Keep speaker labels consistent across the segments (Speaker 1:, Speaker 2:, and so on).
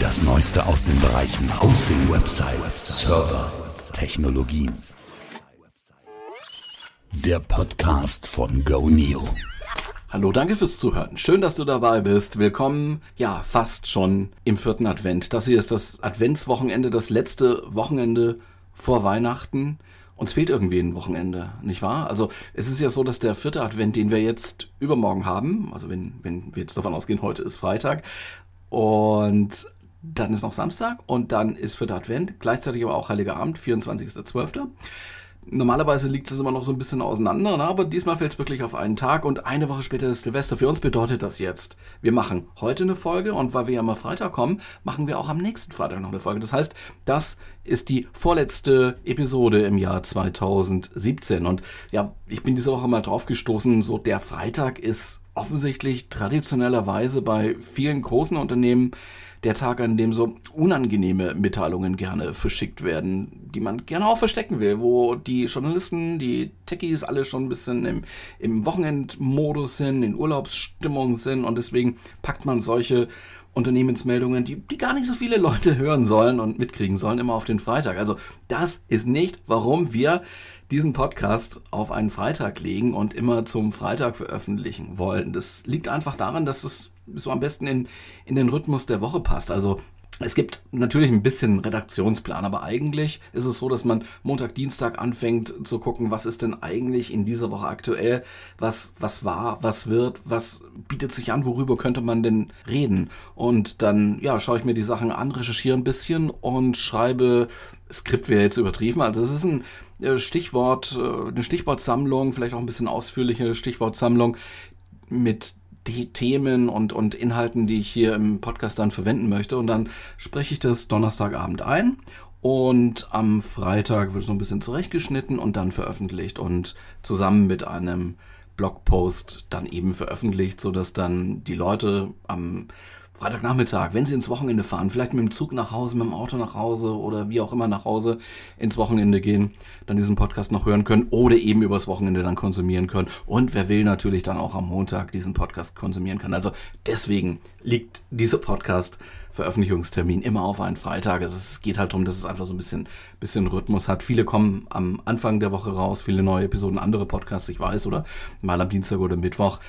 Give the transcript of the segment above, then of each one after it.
Speaker 1: Das Neueste aus den Bereichen Hosting, Websites, Server, Technologien. Der Podcast von GoNeo.
Speaker 2: Hallo, danke fürs Zuhören. Schön, dass du dabei bist. Willkommen, ja, fast schon im vierten Advent. Das hier ist das Adventswochenende, das letzte Wochenende vor Weihnachten. Uns fehlt irgendwie ein Wochenende, nicht wahr? Also es ist ja so, dass der vierte Advent, den wir jetzt übermorgen haben, also wenn, wenn wir jetzt davon ausgehen, heute ist Freitag, und dann ist noch Samstag und dann ist vierter Advent, gleichzeitig aber auch Heiliger Abend, 24.12. Normalerweise liegt es immer noch so ein bisschen auseinander, ne? aber diesmal fällt es wirklich auf einen Tag und eine Woche später ist Silvester. Für uns bedeutet das jetzt, wir machen heute eine Folge und weil wir ja mal Freitag kommen, machen wir auch am nächsten Freitag noch eine Folge. Das heißt, das ist die vorletzte Episode im Jahr 2017 und ja, ich bin diese Woche mal drauf gestoßen, so der Freitag ist offensichtlich traditionellerweise bei vielen großen Unternehmen der Tag, an dem so unangenehme Mitteilungen gerne verschickt werden, die man gerne auch verstecken will, wo die Journalisten, die Techies alle schon ein bisschen im, im Wochenendmodus sind, in Urlaubsstimmung sind und deswegen packt man solche Unternehmensmeldungen, die, die gar nicht so viele Leute hören sollen und mitkriegen sollen, immer auf den Freitag. Also das ist nicht, warum wir diesen Podcast auf einen Freitag legen und immer zum Freitag veröffentlichen wollen. Das liegt einfach daran, dass es so am besten in, in den Rhythmus der Woche passt. Also es gibt natürlich ein bisschen Redaktionsplan, aber eigentlich ist es so, dass man Montag, Dienstag anfängt zu gucken, was ist denn eigentlich in dieser Woche aktuell, was, was war, was wird, was bietet sich an, worüber könnte man denn reden. Und dann, ja, schaue ich mir die Sachen an, recherchiere ein bisschen und schreibe, Skript wäre jetzt übertrieben, also es ist ein äh, Stichwort, äh, eine Stichwortsammlung, vielleicht auch ein bisschen ausführliche Stichwortsammlung mit die Themen und, und Inhalten, die ich hier im Podcast dann verwenden möchte. Und dann spreche ich das Donnerstagabend ein und am Freitag wird so ein bisschen zurechtgeschnitten und dann veröffentlicht und zusammen mit einem Blogpost dann eben veröffentlicht, sodass dann die Leute am Freitagnachmittag, wenn Sie ins Wochenende fahren, vielleicht mit dem Zug nach Hause, mit dem Auto nach Hause oder wie auch immer nach Hause ins Wochenende gehen, dann diesen Podcast noch hören können oder eben übers Wochenende dann konsumieren können. Und wer will natürlich dann auch am Montag diesen Podcast konsumieren kann. Also deswegen liegt dieser Podcast Veröffentlichungstermin immer auf einen Freitag. Es geht halt darum, dass es einfach so ein bisschen, bisschen Rhythmus hat. Viele kommen am Anfang der Woche raus, viele neue Episoden, andere Podcasts, ich weiß, oder? Mal am Dienstag oder Mittwoch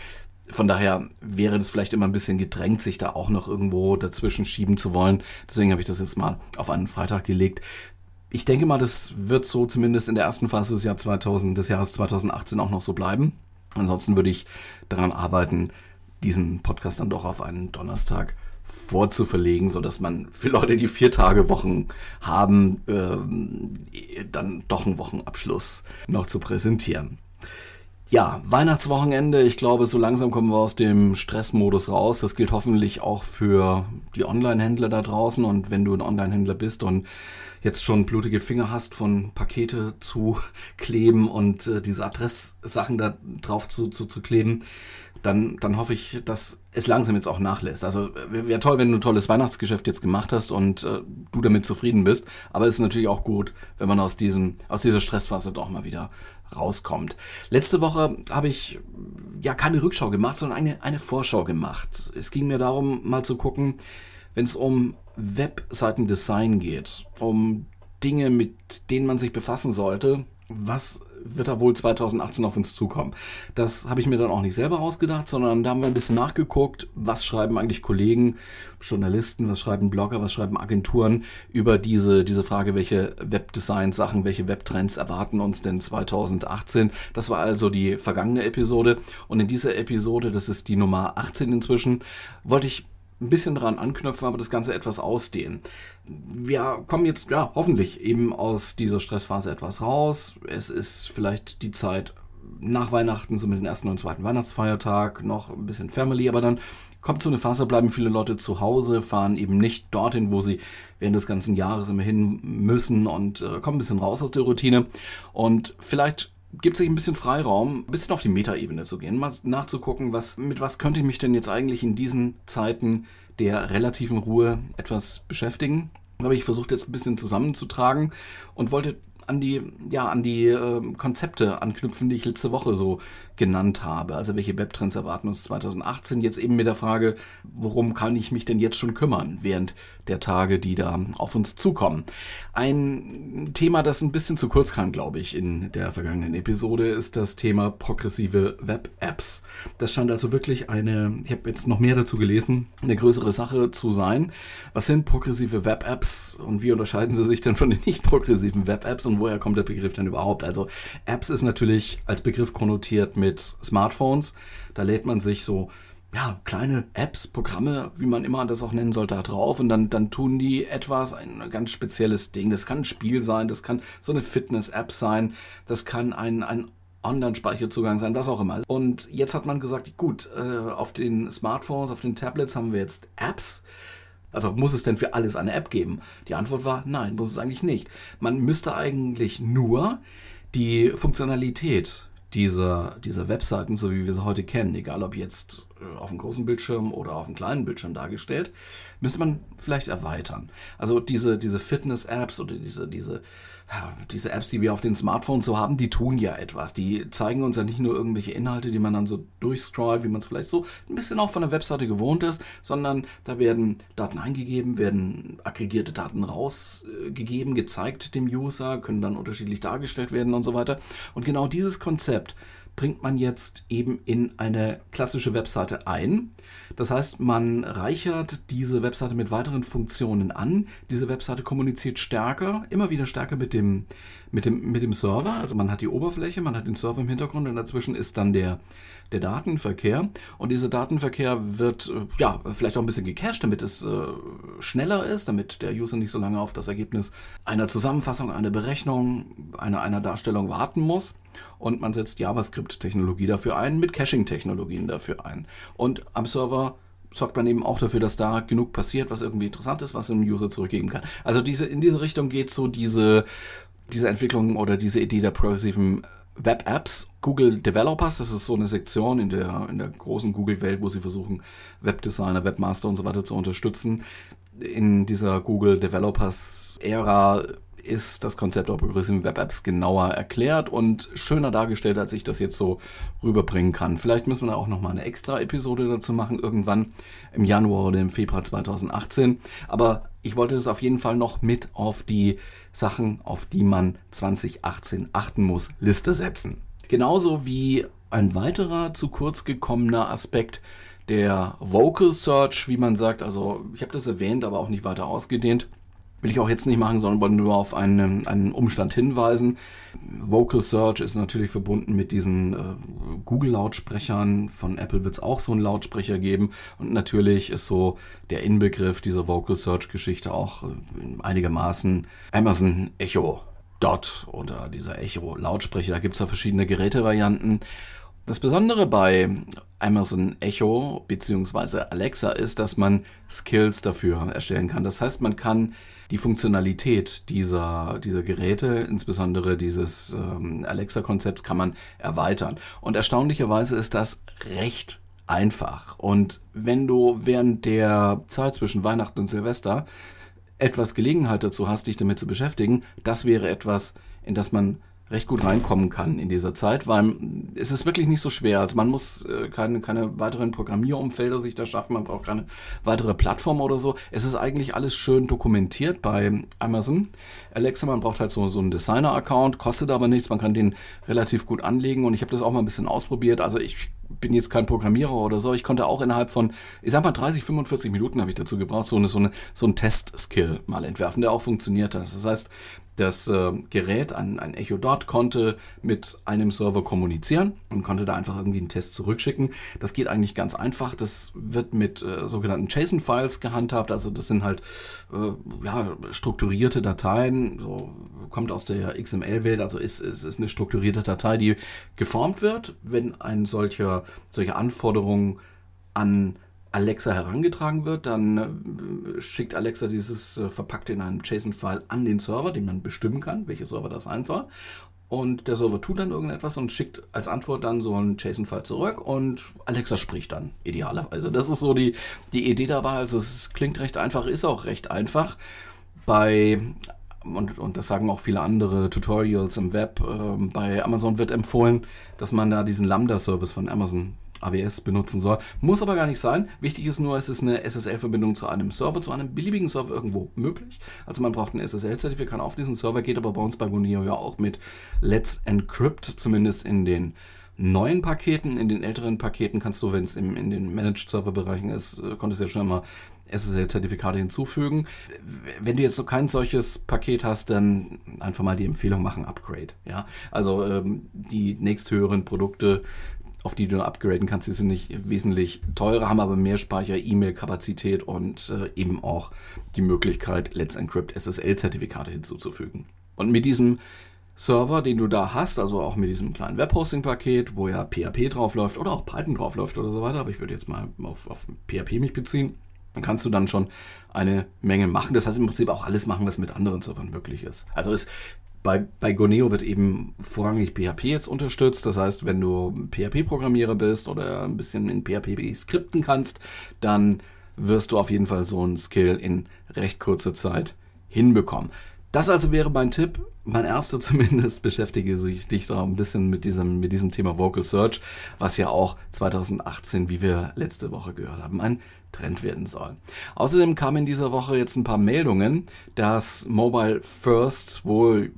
Speaker 2: von daher wäre das vielleicht immer ein bisschen gedrängt, sich da auch noch irgendwo dazwischen schieben zu wollen. Deswegen habe ich das jetzt mal auf einen Freitag gelegt. Ich denke mal, das wird so zumindest in der ersten Phase des, Jahr 2000, des Jahres 2018 auch noch so bleiben. Ansonsten würde ich daran arbeiten, diesen Podcast dann doch auf einen Donnerstag vorzuverlegen, sodass man für Leute, die vier Tage Wochen haben, äh, dann doch einen Wochenabschluss noch zu präsentieren. Ja, Weihnachtswochenende. Ich glaube, so langsam kommen wir aus dem Stressmodus raus. Das gilt hoffentlich auch für die Online-Händler da draußen. Und wenn du ein Online-Händler bist und jetzt schon blutige Finger hast, von Pakete zu kleben und äh, diese Adresssachen da drauf zu, zu, zu kleben, dann, dann hoffe ich, dass es langsam jetzt auch nachlässt. Also wäre toll, wenn du ein tolles Weihnachtsgeschäft jetzt gemacht hast und äh, du damit zufrieden bist. Aber es ist natürlich auch gut, wenn man aus diesem, aus dieser Stressphase doch mal wieder rauskommt. Letzte Woche habe ich ja keine Rückschau gemacht, sondern eine, eine Vorschau gemacht. Es ging mir darum, mal zu gucken, wenn es um Webseitendesign geht, um Dinge, mit denen man sich befassen sollte, was wird da wohl 2018 auf uns zukommen. Das habe ich mir dann auch nicht selber ausgedacht, sondern da haben wir ein bisschen nachgeguckt, was schreiben eigentlich Kollegen, Journalisten, was schreiben Blogger, was schreiben Agenturen über diese, diese Frage, welche Webdesign-Sachen, welche Webtrends erwarten uns denn 2018. Das war also die vergangene Episode. Und in dieser Episode, das ist die Nummer 18 inzwischen, wollte ich ein bisschen daran anknüpfen, aber das Ganze etwas ausdehnen. Wir kommen jetzt, ja, hoffentlich eben aus dieser Stressphase etwas raus. Es ist vielleicht die Zeit nach Weihnachten, so mit dem ersten und zweiten Weihnachtsfeiertag, noch ein bisschen Family, aber dann kommt so eine Phase, bleiben viele Leute zu Hause, fahren eben nicht dorthin, wo sie während des ganzen Jahres immer hin müssen und äh, kommen ein bisschen raus aus der Routine. Und vielleicht gibt sich ein bisschen Freiraum, ein bisschen auf die Metaebene zu gehen, mal nachzugucken, was, mit was könnte ich mich denn jetzt eigentlich in diesen Zeiten der relativen Ruhe etwas beschäftigen. Da habe ich versucht, jetzt ein bisschen zusammenzutragen und wollte an die, ja, an die äh, Konzepte anknüpfen, die ich letzte Woche so genannt habe. Also welche Webtrends erwarten uns 2018? Jetzt eben mit der Frage, worum kann ich mich denn jetzt schon kümmern während der Tage, die da auf uns zukommen? Ein Thema, das ein bisschen zu kurz kam, glaube ich, in der vergangenen Episode, ist das Thema progressive Web-Apps. Das scheint also wirklich eine, ich habe jetzt noch mehr dazu gelesen, eine größere Sache zu sein. Was sind progressive Web-Apps und wie unterscheiden sie sich denn von den nicht progressiven Web-Apps und woher kommt der Begriff denn überhaupt? Also Apps ist natürlich als Begriff konnotiert mit Smartphones. Da lädt man sich so ja, kleine Apps, Programme, wie man immer das auch nennen soll, da drauf und dann, dann tun die etwas, ein ganz spezielles Ding. Das kann ein Spiel sein, das kann so eine Fitness-App sein, das kann ein, ein Online-Speicherzugang sein, was auch immer. Und jetzt hat man gesagt, gut, äh, auf den Smartphones, auf den Tablets haben wir jetzt Apps. Also muss es denn für alles eine App geben? Die Antwort war nein, muss es eigentlich nicht. Man müsste eigentlich nur die Funktionalität dieser, dieser Webseiten, so wie wir sie heute kennen, egal ob jetzt äh, auf dem großen Bildschirm oder auf dem kleinen Bildschirm dargestellt, müsste man vielleicht erweitern. Also diese, diese Fitness-Apps oder diese, diese, diese Apps, die wir auf den Smartphones so haben, die tun ja etwas. Die zeigen uns ja nicht nur irgendwelche Inhalte, die man dann so durchscrollt, wie man es vielleicht so ein bisschen auch von der Webseite gewohnt ist, sondern da werden Daten eingegeben, werden aggregierte Daten rausgegeben, gezeigt dem User, können dann unterschiedlich dargestellt werden und so weiter. Und genau dieses Konzept bringt man jetzt eben in eine klassische Webseite ein. Das heißt, man reichert diese Webseite mit weiteren Funktionen an. Diese Webseite kommuniziert stärker, immer wieder stärker mit dem, mit dem, mit dem Server. Also man hat die Oberfläche, man hat den Server im Hintergrund und dazwischen ist dann der, der Datenverkehr. Und dieser Datenverkehr wird äh, ja vielleicht auch ein bisschen gecached, damit es äh, schneller ist, damit der User nicht so lange auf das Ergebnis einer Zusammenfassung, einer Berechnung, einer, einer Darstellung warten muss und man setzt JavaScript-Technologie dafür ein, mit Caching-Technologien dafür ein. Und am Server sorgt man eben auch dafür, dass da genug passiert, was irgendwie interessant ist, was einem User zurückgeben kann. Also diese, in diese Richtung geht so diese, diese Entwicklung oder diese Idee der progressiven Web-Apps. Google Developers, das ist so eine Sektion in der, in der großen Google-Welt, wo sie versuchen, Webdesigner, Webmaster und so weiter zu unterstützen. In dieser Google Developers-Ära ist das Konzept der progressiven Web Apps genauer erklärt und schöner dargestellt, als ich das jetzt so rüberbringen kann. Vielleicht müssen wir da auch nochmal eine extra Episode dazu machen, irgendwann im Januar oder im Februar 2018. Aber ich wollte es auf jeden Fall noch mit auf die Sachen, auf die man 2018 achten muss, Liste setzen. Genauso wie ein weiterer zu kurz gekommener Aspekt der Vocal Search, wie man sagt. Also ich habe das erwähnt, aber auch nicht weiter ausgedehnt will ich auch jetzt nicht machen, sondern wollte nur auf einen, einen Umstand hinweisen. Vocal Search ist natürlich verbunden mit diesen äh, Google-Lautsprechern. Von Apple wird es auch so einen Lautsprecher geben. Und natürlich ist so der Inbegriff dieser Vocal Search-Geschichte auch äh, einigermaßen Amazon Echo Dot oder dieser Echo Lautsprecher. Da gibt es ja verschiedene Gerätevarianten. Das Besondere bei Amazon Echo bzw. Alexa ist, dass man Skills dafür erstellen kann. Das heißt, man kann die Funktionalität dieser, dieser Geräte, insbesondere dieses ähm, Alexa-Konzepts, kann man erweitern. Und erstaunlicherweise ist das recht einfach. Und wenn du während der Zeit zwischen Weihnachten und Silvester etwas Gelegenheit dazu hast, dich damit zu beschäftigen, das wäre etwas, in das man recht gut reinkommen kann in dieser Zeit, weil es ist wirklich nicht so schwer. Also man muss äh, keine, keine weiteren Programmierumfelder sich da schaffen, man braucht keine weitere Plattform oder so. Es ist eigentlich alles schön dokumentiert bei Amazon. Alexa, man braucht halt so, so einen Designer-Account, kostet aber nichts, man kann den relativ gut anlegen und ich habe das auch mal ein bisschen ausprobiert. Also ich bin jetzt kein Programmierer oder so. Ich konnte auch innerhalb von, ich sag mal, 30, 45 Minuten habe ich dazu gebraucht, so eine, so eine, so ein Test-Skill mal entwerfen, der auch funktioniert hat. Das heißt, das äh, Gerät, ein, ein Echo Dot, konnte mit einem Server kommunizieren und konnte da einfach irgendwie einen Test zurückschicken. Das geht eigentlich ganz einfach. Das wird mit äh, sogenannten JSON-Files gehandhabt. Also das sind halt äh, ja, strukturierte Dateien, so, kommt aus der XML-Welt, also ist, ist, ist eine strukturierte Datei, die geformt wird, wenn ein solcher, solche Anforderungen an Alexa herangetragen wird, dann äh, schickt Alexa dieses äh, verpackt in einem JSON-File an den Server, den man bestimmen kann, welcher Server das sein soll. Und der Server tut dann irgendetwas und schickt als Antwort dann so einen JSON-File zurück und Alexa spricht dann idealerweise. Das ist so die, die Idee dabei. Also es klingt recht einfach, ist auch recht einfach. Bei und, und das sagen auch viele andere Tutorials im Web. Äh, bei Amazon wird empfohlen, dass man da diesen Lambda-Service von Amazon AWS benutzen soll. Muss aber gar nicht sein. Wichtig ist nur, es ist eine SSL-Verbindung zu einem Server, zu einem beliebigen Server irgendwo möglich. Also man braucht ein SSL-Zertifikat auf diesem Server, geht aber bei uns bei Goneo ja auch mit Let's Encrypt, zumindest in den neuen Paketen. In den älteren Paketen kannst du, wenn es in den Managed-Server-Bereichen ist, äh, konntest du ja schon mal SSL-Zertifikate hinzufügen. Wenn du jetzt so kein solches Paket hast, dann einfach mal die Empfehlung machen, Upgrade. Ja, also ähm, die nächsthöheren Produkte, auf die du upgraden kannst, die sind nicht wesentlich teurer, haben aber mehr Speicher, E-Mail-Kapazität und äh, eben auch die Möglichkeit, Let's Encrypt SSL-Zertifikate hinzuzufügen. Und mit diesem Server, den du da hast, also auch mit diesem kleinen Webhosting-Paket, wo ja PHP draufläuft oder auch Python draufläuft oder so weiter, aber ich würde jetzt mal auf, auf PHP mich beziehen, dann kannst du dann schon eine Menge machen. Das heißt im Prinzip auch alles machen, was mit anderen Servern möglich ist. Also es bei, bei Goneo wird eben vorrangig PHP jetzt unterstützt. Das heißt, wenn du PHP-Programmierer bist oder ein bisschen in PHP skripten kannst, dann wirst du auf jeden Fall so einen Skill in recht kurzer Zeit hinbekommen. Das also wäre mein Tipp. Mein erster zumindest beschäftige sich dich da ein bisschen mit diesem, mit diesem Thema Vocal Search, was ja auch 2018, wie wir letzte Woche gehört haben, ein Trend werden soll. Außerdem kamen in dieser Woche jetzt ein paar Meldungen, dass Mobile First wohl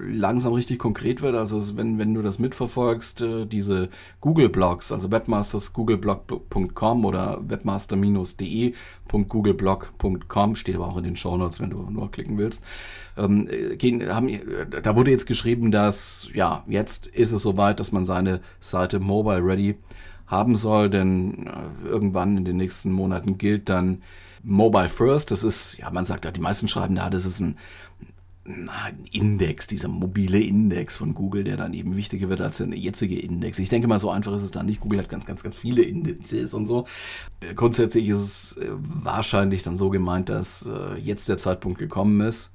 Speaker 2: langsam richtig konkret wird. Also wenn, wenn du das mitverfolgst, äh, diese Google-Blogs, also webmasters.googleblog.com oder webmaster-de.googleblog.com, steht aber auch in den Shownotes, wenn du nur klicken willst. Ähm, gehen, haben, da wurde jetzt geschrieben, dass ja, jetzt ist es soweit, dass man seine Seite Mobile Ready haben soll, denn äh, irgendwann in den nächsten Monaten gilt dann Mobile First. Das ist, ja, man sagt ja, die meisten schreiben da, das ist ein, ein Index, dieser mobile Index von Google, der dann eben wichtiger wird als der jetzige Index. Ich denke mal, so einfach ist es dann nicht. Google hat ganz, ganz, ganz viele Indizes und so. Äh, grundsätzlich ist es äh, wahrscheinlich dann so gemeint, dass jetzt der Zeitpunkt gekommen ist,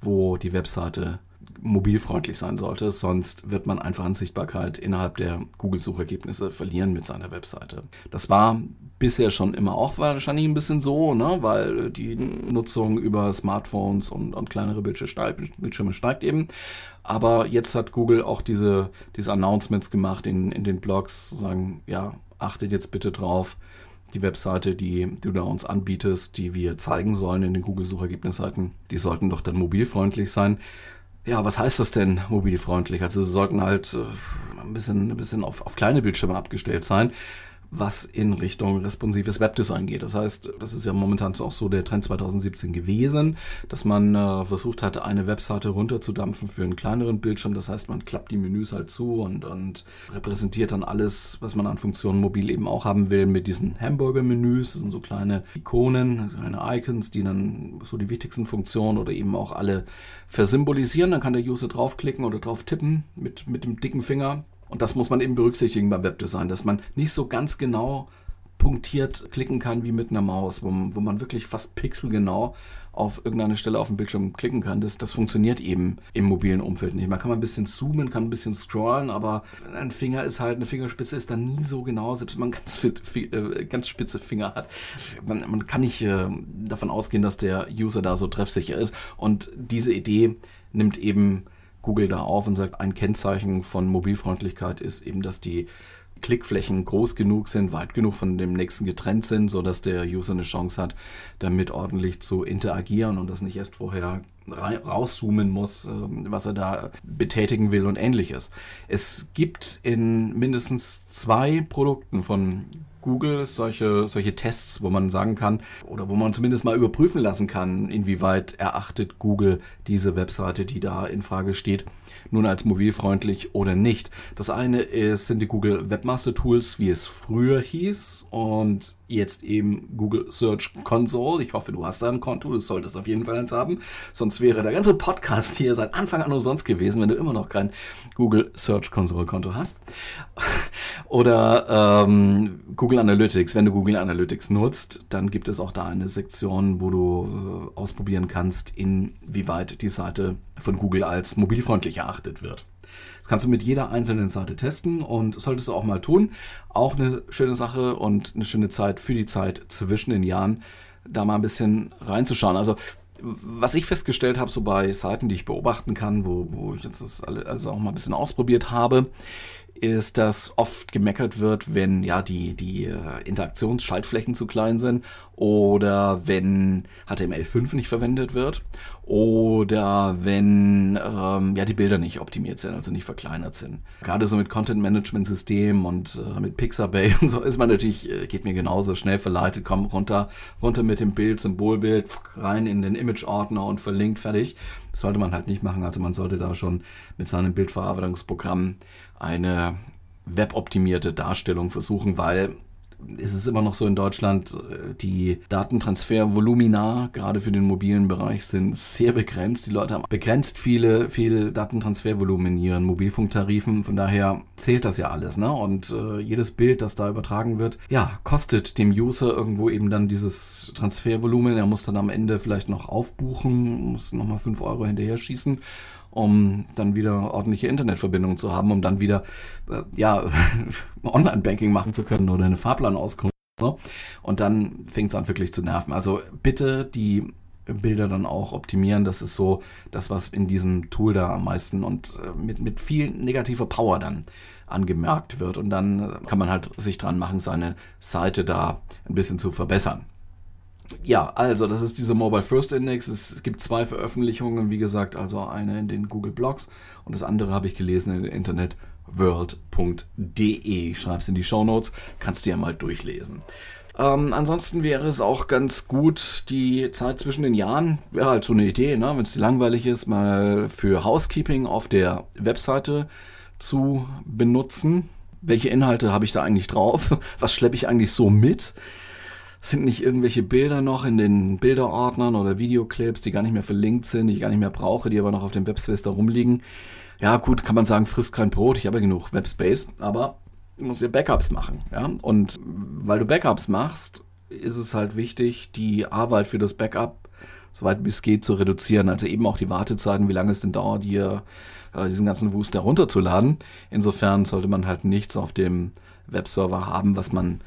Speaker 2: wo die Webseite mobilfreundlich sein sollte, sonst wird man einfach an Sichtbarkeit innerhalb der Google-Suchergebnisse verlieren mit seiner Webseite. Das war bisher schon immer auch wahrscheinlich ein bisschen so, ne? weil die Nutzung über Smartphones und, und kleinere Bildschirme steigt eben. Aber jetzt hat Google auch diese, diese Announcements gemacht in, in den Blogs, sagen, ja, achtet jetzt bitte drauf, die Webseite, die du da uns anbietest, die wir zeigen sollen in den Google-Suchergebnisseiten, die sollten doch dann mobilfreundlich sein. Ja, was heißt das denn mobilfreundlich? Also sie sollten halt äh, ein bisschen, ein bisschen auf, auf kleine Bildschirme abgestellt sein was in Richtung responsives Webdesign geht. Das heißt, das ist ja momentan auch so der Trend 2017 gewesen, dass man äh, versucht hat, eine Webseite runterzudampfen für einen kleineren Bildschirm. Das heißt, man klappt die Menüs halt zu und, und repräsentiert dann alles, was man an Funktionen mobil eben auch haben will, mit diesen Hamburger-Menüs. Das sind so kleine Ikonen, kleine Icons, die dann so die wichtigsten Funktionen oder eben auch alle versymbolisieren. Dann kann der User draufklicken oder drauf tippen mit, mit dem dicken Finger und das muss man eben berücksichtigen beim Webdesign, dass man nicht so ganz genau punktiert klicken kann wie mit einer Maus, wo, wo man wirklich fast pixelgenau auf irgendeine Stelle auf dem Bildschirm klicken kann. Das, das funktioniert eben im mobilen Umfeld nicht. Man kann mal ein bisschen zoomen, kann ein bisschen scrollen, aber ein Finger ist halt, eine Fingerspitze ist dann nie so genau, selbst wenn man ganz, äh, ganz spitze Finger hat. Man, man kann nicht äh, davon ausgehen, dass der User da so treffsicher ist. Und diese Idee nimmt eben Google da auf und sagt, ein Kennzeichen von Mobilfreundlichkeit ist eben, dass die Klickflächen groß genug sind, weit genug von dem nächsten getrennt sind, sodass der User eine Chance hat, damit ordentlich zu interagieren und das nicht erst vorher rauszoomen muss, ähm, was er da betätigen will und ähnliches. Es gibt in mindestens zwei Produkten von Google solche, solche Tests, wo man sagen kann oder wo man zumindest mal überprüfen lassen kann, inwieweit erachtet Google diese Webseite, die da in Frage steht, nun als mobilfreundlich oder nicht. Das eine ist, sind die Google Webmaster Tools, wie es früher hieß und jetzt eben Google Search Console. Ich hoffe, du hast da ein Konto, du solltest auf jeden Fall eins haben. Sonst wäre der ganze Podcast hier seit Anfang an umsonst gewesen, wenn du immer noch kein Google Search Console Konto hast. Oder ähm, Google Analytics. Wenn du Google Analytics nutzt, dann gibt es auch da eine Sektion, wo du äh, ausprobieren kannst, inwieweit die Seite von Google als mobilfreundlich erachtet wird. Das kannst du mit jeder einzelnen Seite testen und solltest du auch mal tun. Auch eine schöne Sache und eine schöne Zeit für die Zeit zwischen den Jahren, da mal ein bisschen reinzuschauen. Also Was ich festgestellt habe, so bei Seiten, die ich beobachten kann, wo, wo ich jetzt das also auch mal ein bisschen ausprobiert habe, ist, dass oft gemeckert wird, wenn ja die, die äh, Interaktionsschaltflächen zu klein sind oder wenn HTML5 nicht verwendet wird oder wenn ähm, ja die Bilder nicht optimiert sind, also nicht verkleinert sind. Gerade so mit Content Management System und äh, mit Pixabay und so ist man natürlich, äh, geht mir genauso schnell verleitet, komm runter, runter mit dem Bild, Symbolbild, rein in den Image-Ordner und verlinkt, fertig. Das sollte man halt nicht machen, also man sollte da schon mit seinem Bildverarbeitungsprogramm eine weboptimierte Darstellung versuchen, weil ist es immer noch so in Deutschland, äh, die Datentransfervolumina, gerade für den mobilen Bereich, sind sehr begrenzt. Die Leute haben begrenzt viele, viel Datentransfervolumen in ihren Mobilfunktarifen. Von daher zählt das ja alles. Ne? Und äh, jedes Bild, das da übertragen wird, ja, kostet dem User irgendwo eben dann dieses Transfervolumen. Er muss dann am Ende vielleicht noch aufbuchen, muss nochmal 5 Euro hinterher schießen um dann wieder ordentliche Internetverbindung zu haben, um dann wieder äh, ja, Online-Banking machen zu können oder eine Fahrplanauskunft. Ne? Und dann fängt es an wirklich zu nerven. Also bitte die Bilder dann auch optimieren. Das ist so das, was in diesem Tool da am meisten und äh, mit, mit viel negativer Power dann angemerkt wird. Und dann kann man halt sich dran machen, seine Seite da ein bisschen zu verbessern. Ja, also das ist dieser Mobile First Index. Es gibt zwei Veröffentlichungen, wie gesagt, also eine in den Google Blogs und das andere habe ich gelesen in Internet world.de. Ich schreibe es in die Show Notes, kannst du ja mal durchlesen. Ähm, ansonsten wäre es auch ganz gut, die Zeit zwischen den Jahren, wäre halt so eine Idee, ne, wenn es dir langweilig ist, mal für Housekeeping auf der Webseite zu benutzen. Welche Inhalte habe ich da eigentlich drauf? Was schleppe ich eigentlich so mit? Sind nicht irgendwelche Bilder noch in den Bilderordnern oder Videoclips, die gar nicht mehr verlinkt sind, die ich gar nicht mehr brauche, die aber noch auf dem Webspace da rumliegen? Ja, gut, kann man sagen, frisst kein Brot, ich habe ja genug Webspace, aber du musst dir Backups machen. Ja? Und weil du Backups machst, ist es halt wichtig, die Arbeit für das Backup soweit wie es geht zu reduzieren. Also eben auch die Wartezeiten, wie lange es denn dauert, hier äh, diesen ganzen Wust herunterzuladen. Insofern sollte man halt nichts auf dem Webserver haben, was man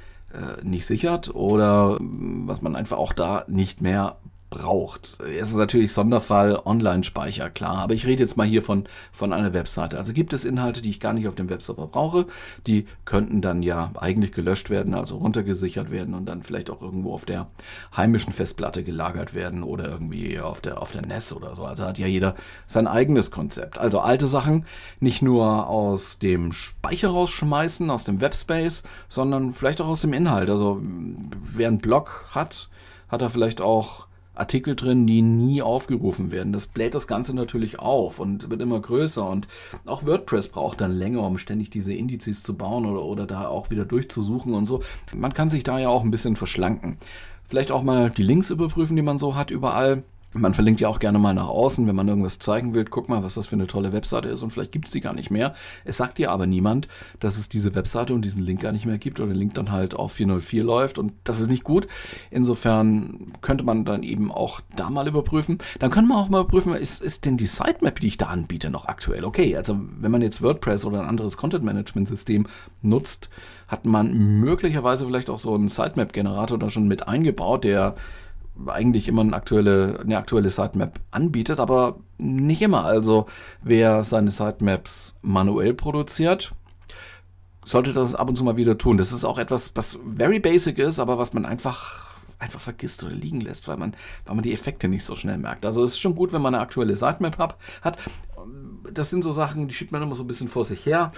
Speaker 2: nicht sichert oder was man einfach auch da nicht mehr braucht. Es ist natürlich Sonderfall Online-Speicher, klar, aber ich rede jetzt mal hier von, von einer Webseite. Also gibt es Inhalte, die ich gar nicht auf dem Webserver brauche, die könnten dann ja eigentlich gelöscht werden, also runtergesichert werden und dann vielleicht auch irgendwo auf der heimischen Festplatte gelagert werden oder irgendwie auf der, auf der NES oder so. Also hat ja jeder sein eigenes Konzept. Also alte Sachen nicht nur aus dem Speicher rausschmeißen, aus dem Webspace, sondern vielleicht auch aus dem Inhalt. Also wer einen Blog hat, hat er vielleicht auch Artikel drin, die nie aufgerufen werden. Das bläht das Ganze natürlich auf und wird immer größer. Und auch WordPress braucht dann länger, um ständig diese Indizes zu bauen oder, oder da auch wieder durchzusuchen und so. Man kann sich da ja auch ein bisschen verschlanken. Vielleicht auch mal die Links überprüfen, die man so hat überall. Man verlinkt ja auch gerne mal nach außen, wenn man irgendwas zeigen will. Guck mal, was das für eine tolle Webseite ist und vielleicht gibt es die gar nicht mehr. Es sagt dir aber niemand, dass es diese Webseite und diesen Link gar nicht mehr gibt oder der Link dann halt auf 404 läuft und das ist nicht gut. Insofern könnte man dann eben auch da mal überprüfen. Dann können wir auch mal überprüfen, ist, ist denn die Sitemap, die ich da anbiete, noch aktuell? Okay, also wenn man jetzt WordPress oder ein anderes Content-Management-System nutzt, hat man möglicherweise vielleicht auch so einen Sitemap-Generator da schon mit eingebaut, der eigentlich immer eine aktuelle, eine aktuelle Sitemap anbietet, aber nicht immer. Also wer seine Sitemaps manuell produziert, sollte das ab und zu mal wieder tun. Das ist auch etwas, was very basic ist, aber was man einfach einfach vergisst oder liegen lässt, weil man, weil man die Effekte nicht so schnell merkt. Also es ist schon gut, wenn man eine aktuelle Sitemap hat. Das sind so Sachen, die schiebt man immer so ein bisschen vor sich her.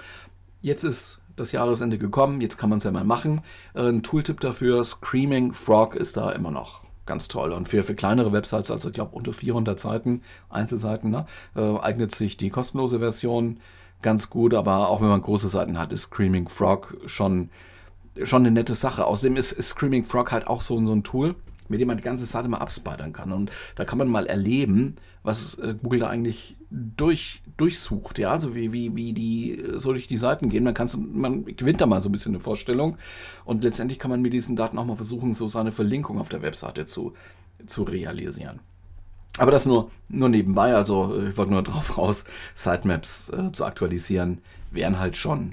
Speaker 2: Jetzt ist das Jahresende gekommen, jetzt kann man es ja mal machen. Ein Tooltip dafür, Screaming Frog ist da immer noch ganz toll. Und für, für kleinere Websites, also ich glaube unter 400 Seiten, Einzelseiten, ne, äh, eignet sich die kostenlose Version ganz gut. Aber auch wenn man große Seiten hat, ist Screaming Frog schon, schon eine nette Sache. Außerdem ist, ist Screaming Frog halt auch so, so ein Tool, mit dem man die ganze Seite mal abspidern kann. Und da kann man mal erleben, was äh, Google da eigentlich durch, durchsucht. Ja, also wie, wie, wie die äh, so durch die Seiten gehen. Man, kann's, man gewinnt da mal so ein bisschen eine Vorstellung. Und letztendlich kann man mit diesen Daten auch mal versuchen, so seine Verlinkung auf der Webseite zu, zu realisieren. Aber das nur, nur nebenbei, also äh, ich wollte nur drauf raus, Sitemaps äh, zu aktualisieren, wären halt schon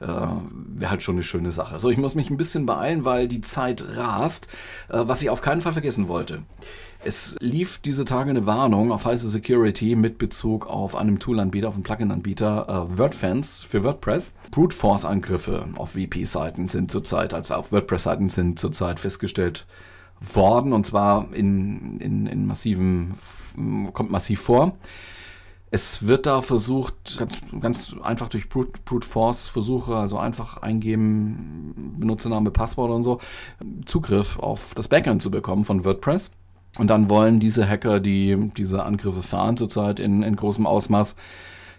Speaker 2: äh, wäre halt schon eine schöne Sache. So, ich muss mich ein bisschen beeilen, weil die Zeit rast. Äh, was ich auf keinen Fall vergessen wollte. Es lief diese Tage eine Warnung auf heiße Security mit Bezug auf einem Toolanbieter, auf einen Plugin-Anbieter, äh, WordFans für WordPress. Brute Force-Angriffe auf VP-Seiten sind zurzeit, also auf WordPress-Seiten sind zurzeit festgestellt worden und zwar in, in, in massiven, kommt massiv vor. Es wird da versucht, ganz, ganz einfach durch Brute, Brute Force Versuche, also einfach eingeben, Benutzername, Passwort und so, Zugriff auf das Backend zu bekommen von WordPress. Und dann wollen diese Hacker, die diese Angriffe fahren zurzeit in, in großem Ausmaß,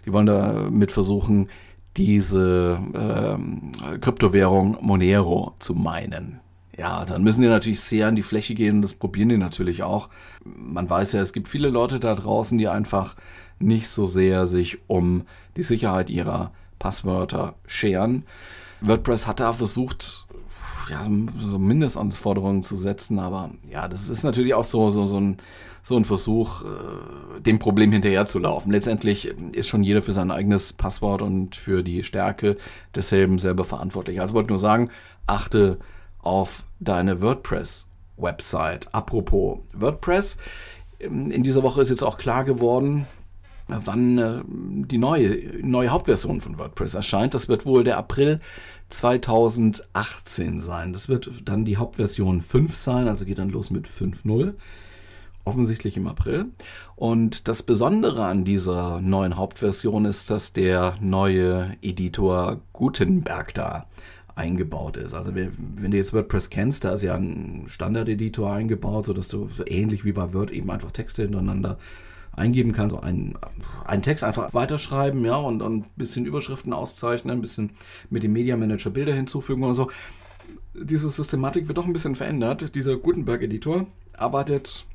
Speaker 2: die wollen damit versuchen, diese äh, Kryptowährung Monero zu meinen. Ja, also dann müssen die natürlich sehr an die Fläche gehen und das probieren die natürlich auch. Man weiß ja, es gibt viele Leute da draußen, die einfach nicht so sehr sich um die Sicherheit ihrer Passwörter scheren. WordPress hat da versucht, ja, so Mindestanforderungen zu setzen, aber ja, das ist natürlich auch so, so, so, ein, so ein Versuch, äh, dem Problem hinterherzulaufen. Letztendlich ist schon jeder für sein eigenes Passwort und für die Stärke desselben selber verantwortlich. Also wollte nur sagen, achte auf deine WordPress-Website. Apropos WordPress, in dieser Woche ist jetzt auch klar geworden, wann äh, die neue, neue Hauptversion von WordPress erscheint. Das wird wohl der April 2018 sein. Das wird dann die Hauptversion 5 sein, also geht dann los mit 5.0. Offensichtlich im April. Und das Besondere an dieser neuen Hauptversion ist, dass der neue Editor Gutenberg da eingebaut ist. Also wenn du jetzt WordPress kennst, da ist ja ein Standard-Editor eingebaut, sodass du so ähnlich wie bei Word eben einfach Texte hintereinander eingeben kannst, so einen, einen Text einfach weiterschreiben, ja, und, und ein bisschen Überschriften auszeichnen, ein bisschen mit dem Media Manager Bilder hinzufügen und so. Diese Systematik wird doch ein bisschen verändert. Dieser Gutenberg-Editor arbeitet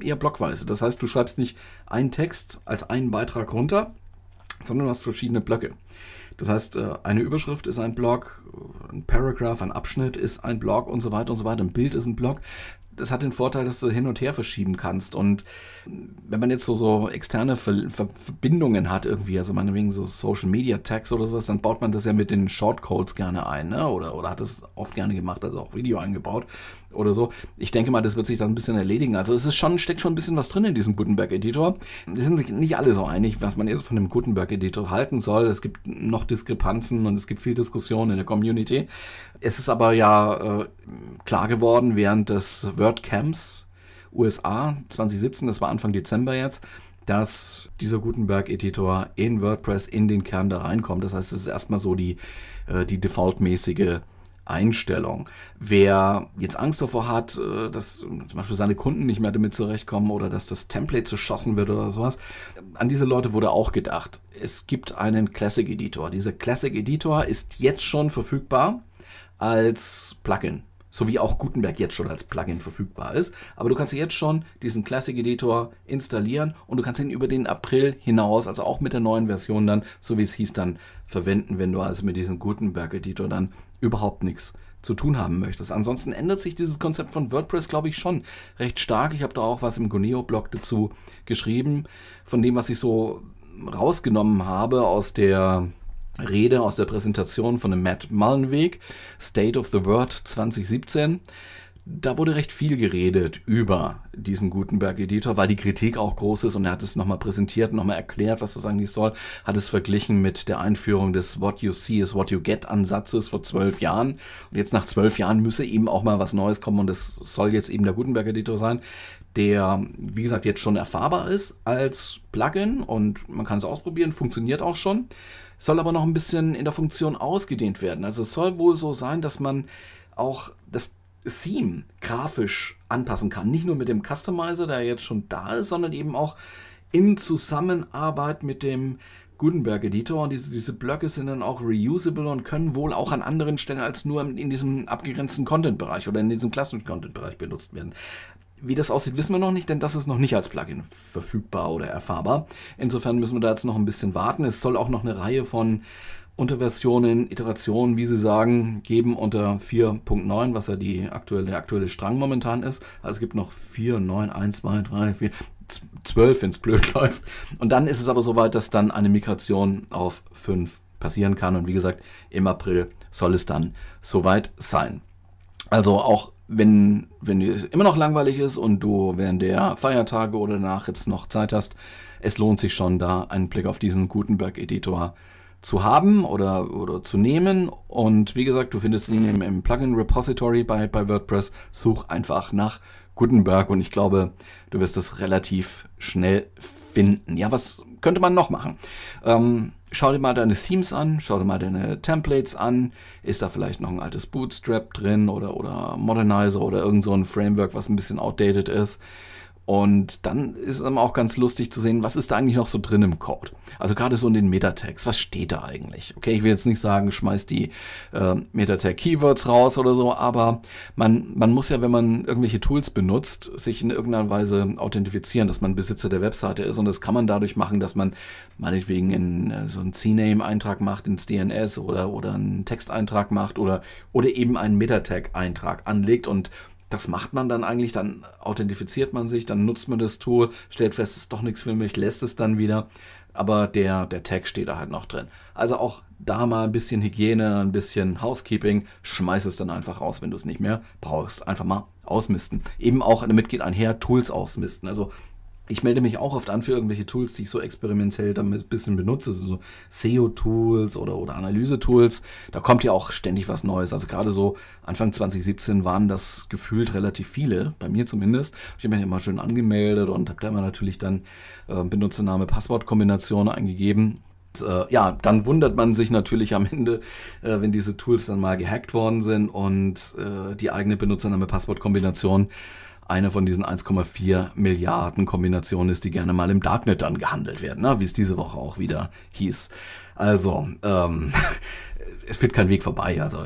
Speaker 2: eher blockweise. Das heißt, du schreibst nicht einen Text als einen Beitrag runter, sondern du hast verschiedene Blöcke. Das heißt, äh, eine Überschrift ist ein Blog, ein Paragraph, ein Abschnitt ist ein Blog und so weiter und so weiter. Ein Bild ist ein Blog das hat den Vorteil, dass du hin und her verschieben kannst. Und wenn man jetzt so, so externe Ver Ver Verbindungen hat irgendwie, also meinetwegen so Social Media Tags oder sowas, dann baut man das ja mit den Shortcodes gerne ein, ne? Oder, oder hat das oft gerne gemacht, also auch Video eingebaut oder so. Ich denke mal, das wird sich dann ein bisschen erledigen. Also es ist schon, steckt schon ein bisschen was drin in diesem Gutenberg-Editor. Es sind sich nicht alle so einig, was man jetzt von dem Gutenberg-Editor halten soll. Es gibt noch Diskrepanzen und es gibt viel Diskussion in der Community. Es ist aber ja äh, klar geworden während des WordCamps USA 2017, das war Anfang Dezember jetzt, dass dieser Gutenberg-Editor in WordPress in den Kern da reinkommt. Das heißt, es ist erstmal so die, äh, die defaultmäßige Einstellung. Wer jetzt Angst davor hat, äh, dass zum Beispiel seine Kunden nicht mehr damit zurechtkommen oder dass das Template zerschossen wird oder sowas, an diese Leute wurde auch gedacht. Es gibt einen Classic Editor. Dieser Classic Editor ist jetzt schon verfügbar als Plugin so wie auch Gutenberg jetzt schon als Plugin verfügbar ist. Aber du kannst jetzt schon diesen Classic Editor installieren und du kannst ihn über den April hinaus, also auch mit der neuen Version dann, so wie es hieß, dann verwenden, wenn du also mit diesem Gutenberg Editor dann überhaupt nichts zu tun haben möchtest. Ansonsten ändert sich dieses Konzept von WordPress, glaube ich, schon recht stark. Ich habe da auch was im Goneo-Blog dazu geschrieben, von dem, was ich so rausgenommen habe aus der Rede aus der Präsentation von dem Matt Mullenweg, State of the World 2017. Da wurde recht viel geredet über diesen Gutenberg-Editor, weil die Kritik auch groß ist und er hat es nochmal präsentiert, nochmal erklärt, was das eigentlich soll, hat es verglichen mit der Einführung des What You See is What You Get Ansatzes vor zwölf Jahren. Und jetzt nach zwölf Jahren müsse eben auch mal was Neues kommen und das soll jetzt eben der Gutenberg-Editor sein, der, wie gesagt, jetzt schon erfahrbar ist als Plugin und man kann es ausprobieren, funktioniert auch schon soll aber noch ein bisschen in der Funktion ausgedehnt werden. Also es soll wohl so sein, dass man auch das Theme grafisch anpassen kann. Nicht nur mit dem Customizer, der jetzt schon da ist, sondern eben auch in Zusammenarbeit mit dem Gutenberg Editor. Und diese, diese Blöcke sind dann auch reusable und können wohl auch an anderen Stellen als nur in diesem abgegrenzten Content-Bereich oder in diesem klassischen Content-Bereich benutzt werden. Wie das aussieht, wissen wir noch nicht, denn das ist noch nicht als Plugin verfügbar oder erfahrbar. Insofern müssen wir da jetzt noch ein bisschen warten. Es soll auch noch eine Reihe von Unterversionen, Iterationen, wie Sie sagen, geben unter 4.9, was ja die aktuelle, der aktuelle Strang momentan ist. Also es gibt noch 4, 9, 1, 2, 3, 4, 12, wenn es blöd läuft. Und dann ist es aber soweit, dass dann eine Migration auf 5 passieren kann. Und wie gesagt, im April soll es dann soweit sein. Also auch wenn, wenn dir immer noch langweilig ist und du während der Feiertage oder danach jetzt noch Zeit hast, es lohnt sich schon da einen Blick auf diesen Gutenberg-Editor zu haben oder, oder zu nehmen. Und wie gesagt, du findest ihn im, im Plugin Repository bei, bei WordPress. Such einfach nach Gutenberg und ich glaube, du wirst es relativ schnell finden. Ja, was könnte man noch machen? Ähm, schau dir mal deine Themes an, schau dir mal deine Templates an. Ist da vielleicht noch ein altes Bootstrap drin oder, oder Modernizer oder irgend so ein Framework, was ein bisschen outdated ist? Und dann ist es auch ganz lustig zu sehen, was ist da eigentlich noch so drin im Code. Also gerade so in den Metatext, was steht da eigentlich? Okay, ich will jetzt nicht sagen, schmeiß die äh, Metatag-Keywords raus oder so, aber man, man muss ja, wenn man irgendwelche Tools benutzt, sich in irgendeiner Weise authentifizieren, dass man Besitzer der Webseite ist. Und das kann man dadurch machen, dass man meinetwegen in, äh, so einen CNAME-Eintrag macht ins DNS oder, oder einen Texteintrag macht oder, oder eben einen Metatag-Eintrag anlegt und das macht man dann eigentlich, dann authentifiziert man sich, dann nutzt man das Tool, stellt fest, es ist doch nichts für mich, lässt es dann wieder. Aber der, der Tag steht da halt noch drin. Also auch da mal ein bisschen Hygiene, ein bisschen Housekeeping, schmeiß es dann einfach raus, wenn du es nicht mehr brauchst. Einfach mal ausmisten. Eben auch damit geht einher Tools ausmisten. Also ich melde mich auch oft an für irgendwelche Tools, die ich so experimentell damit ein bisschen benutze, so SEO-Tools oder, oder Analyse-Tools. Da kommt ja auch ständig was Neues. Also gerade so Anfang 2017 waren das gefühlt relativ viele, bei mir zumindest. Ich habe mich immer schön angemeldet und habe da immer natürlich dann äh, Benutzername, Passwortkombination eingegeben. Und, äh, ja, dann wundert man sich natürlich am Ende, äh, wenn diese Tools dann mal gehackt worden sind und äh, die eigene Benutzername-Passwortkombination eine von diesen 1,4 Milliarden Kombinationen ist, die gerne mal im Darknet dann gehandelt werden, ne? wie es diese Woche auch wieder hieß. Also, ähm, es führt kein Weg vorbei. Also,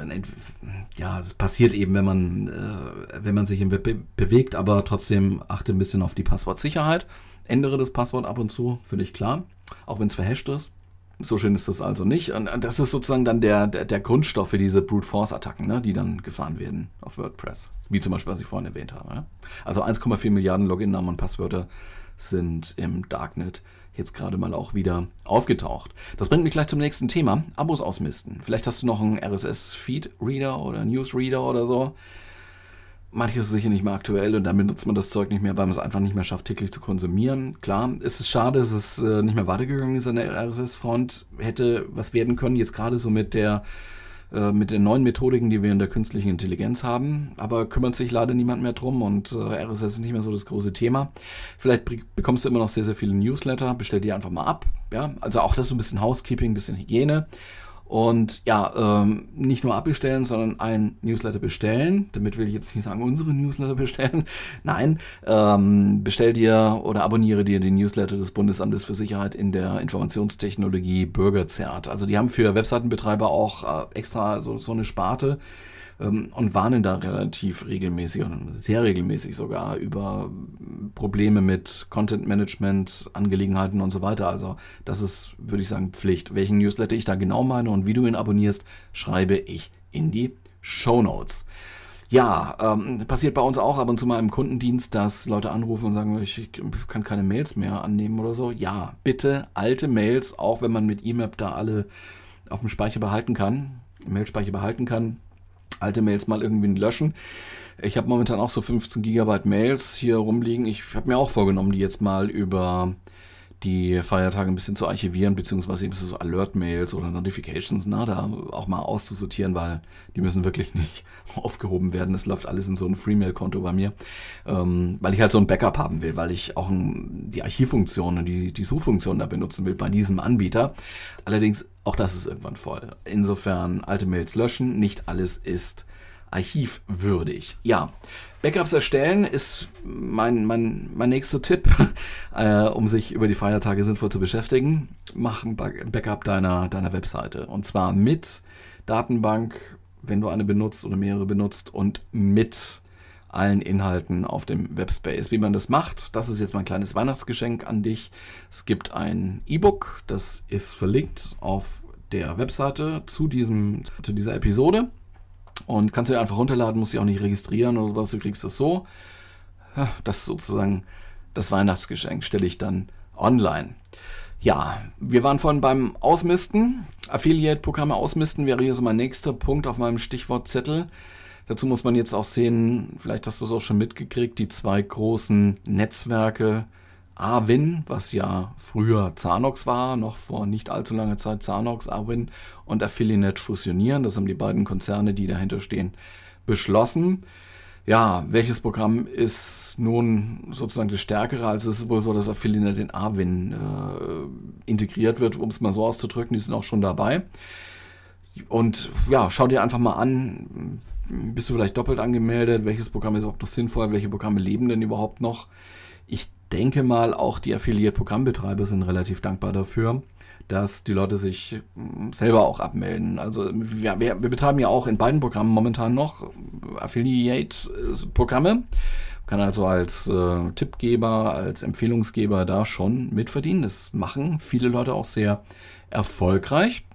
Speaker 2: ja, es passiert eben, wenn man, äh, wenn man sich im Web be bewegt, aber trotzdem achte ein bisschen auf die Passwortsicherheit. Ändere das Passwort ab und zu, völlig klar, auch wenn es verhasht ist. So schön ist das also nicht. Und das ist sozusagen dann der, der, der Grundstoff für diese Brute Force Attacken, ne, die dann gefahren werden auf WordPress. Wie zum Beispiel, was ich vorhin erwähnt habe. Ja. Also 1,4 Milliarden Login-Namen und Passwörter sind im Darknet jetzt gerade mal auch wieder aufgetaucht. Das bringt mich gleich zum nächsten Thema. Abos ausmisten. Vielleicht hast du noch einen RSS-Feed-Reader oder News-Reader oder so manches ist sicher nicht mehr aktuell und dann benutzt man das Zeug nicht mehr, weil man es einfach nicht mehr schafft, täglich zu konsumieren. Klar, es ist schade, dass es äh, nicht mehr weitergegangen ist an der RSS-Front. Hätte was werden können, jetzt gerade so mit der äh, mit den neuen Methodiken, die wir in der künstlichen Intelligenz haben. Aber kümmert sich leider niemand mehr drum und äh, RSS ist nicht mehr so das große Thema. Vielleicht bekommst du immer noch sehr, sehr viele Newsletter. Bestell die einfach mal ab. Ja, also auch das so ein bisschen Housekeeping, ein bisschen Hygiene. Und ja, ähm, nicht nur abbestellen, sondern ein Newsletter bestellen. Damit will ich jetzt nicht sagen, unsere Newsletter bestellen. Nein, ähm, bestell dir oder abonniere dir den Newsletter des Bundesamtes für Sicherheit in der Informationstechnologie Bürgerzert. Also die haben für Webseitenbetreiber auch äh, extra so, so eine Sparte ähm, und warnen da relativ regelmäßig und sehr regelmäßig sogar über Probleme mit Content Management, Angelegenheiten und so weiter. Also das ist, würde ich sagen, Pflicht. Welchen Newsletter ich da genau meine und wie du ihn abonnierst, schreibe ich in die Show Notes. Ja, ähm, passiert bei uns auch ab und zu mal im Kundendienst, dass Leute anrufen und sagen, ich kann keine Mails mehr annehmen oder so. Ja, bitte alte Mails, auch wenn man mit EMAP da alle auf dem Speicher behalten kann, Mailspeicher behalten kann, alte Mails mal irgendwie löschen. Ich habe momentan auch so 15 Gigabyte Mails hier rumliegen. Ich habe mir auch vorgenommen, die jetzt mal über die Feiertage ein bisschen zu archivieren, beziehungsweise eben so Alert-Mails oder Notifications, na, da auch mal auszusortieren, weil die müssen wirklich nicht aufgehoben werden. Das läuft alles in so ein Freemail-Konto bei mir, ähm, weil ich halt so ein Backup haben will, weil ich auch ein, die Archivfunktion und die, die Suchfunktion da benutzen will bei diesem Anbieter. Allerdings, auch das ist irgendwann voll. Insofern alte Mails löschen, nicht alles ist archivwürdig. Ja, Backups erstellen ist mein, mein, mein nächster Tipp, äh, um sich über die Feiertage sinnvoll zu beschäftigen. Mach ein Backup deiner, deiner Webseite. Und zwar mit Datenbank, wenn du eine benutzt oder mehrere benutzt, und mit allen Inhalten auf dem Webspace. Wie man das macht, das ist jetzt mein kleines Weihnachtsgeschenk an dich. Es gibt ein E-Book, das ist verlinkt auf der Webseite zu, diesem, zu dieser Episode. Und kannst du dir einfach runterladen, musst dich auch nicht registrieren oder was, du kriegst das so. Das ist sozusagen das Weihnachtsgeschenk, stelle ich dann online. Ja, wir waren vorhin beim Ausmisten. Affiliate-Programme ausmisten wäre hier so mein nächster Punkt auf meinem Stichwortzettel. Dazu muss man jetzt auch sehen, vielleicht hast du es auch schon mitgekriegt, die zwei großen Netzwerke, Arwin, was ja früher Zanox war, noch vor nicht allzu langer Zeit Zanox, Arwin und Affiliate fusionieren. Das haben die beiden Konzerne, die dahinter stehen, beschlossen. Ja, welches Programm ist nun sozusagen das stärkere? Also es ist wohl so, dass Affiliate in Arwin äh, integriert wird, um es mal so auszudrücken. Die sind auch schon dabei. Und ja, schau dir einfach mal an, bist du vielleicht doppelt angemeldet? Welches Programm ist überhaupt noch sinnvoll? Welche Programme leben denn überhaupt noch? Ich denke mal, auch die Affiliate-Programmbetreiber sind relativ dankbar dafür, dass die Leute sich hm, selber auch abmelden. Also wir, wir, wir betreiben ja auch in beiden Programmen momentan noch Affiliate-Programme. Kann also als äh, Tippgeber, als Empfehlungsgeber da schon mitverdienen. Das machen viele Leute auch sehr erfolgreich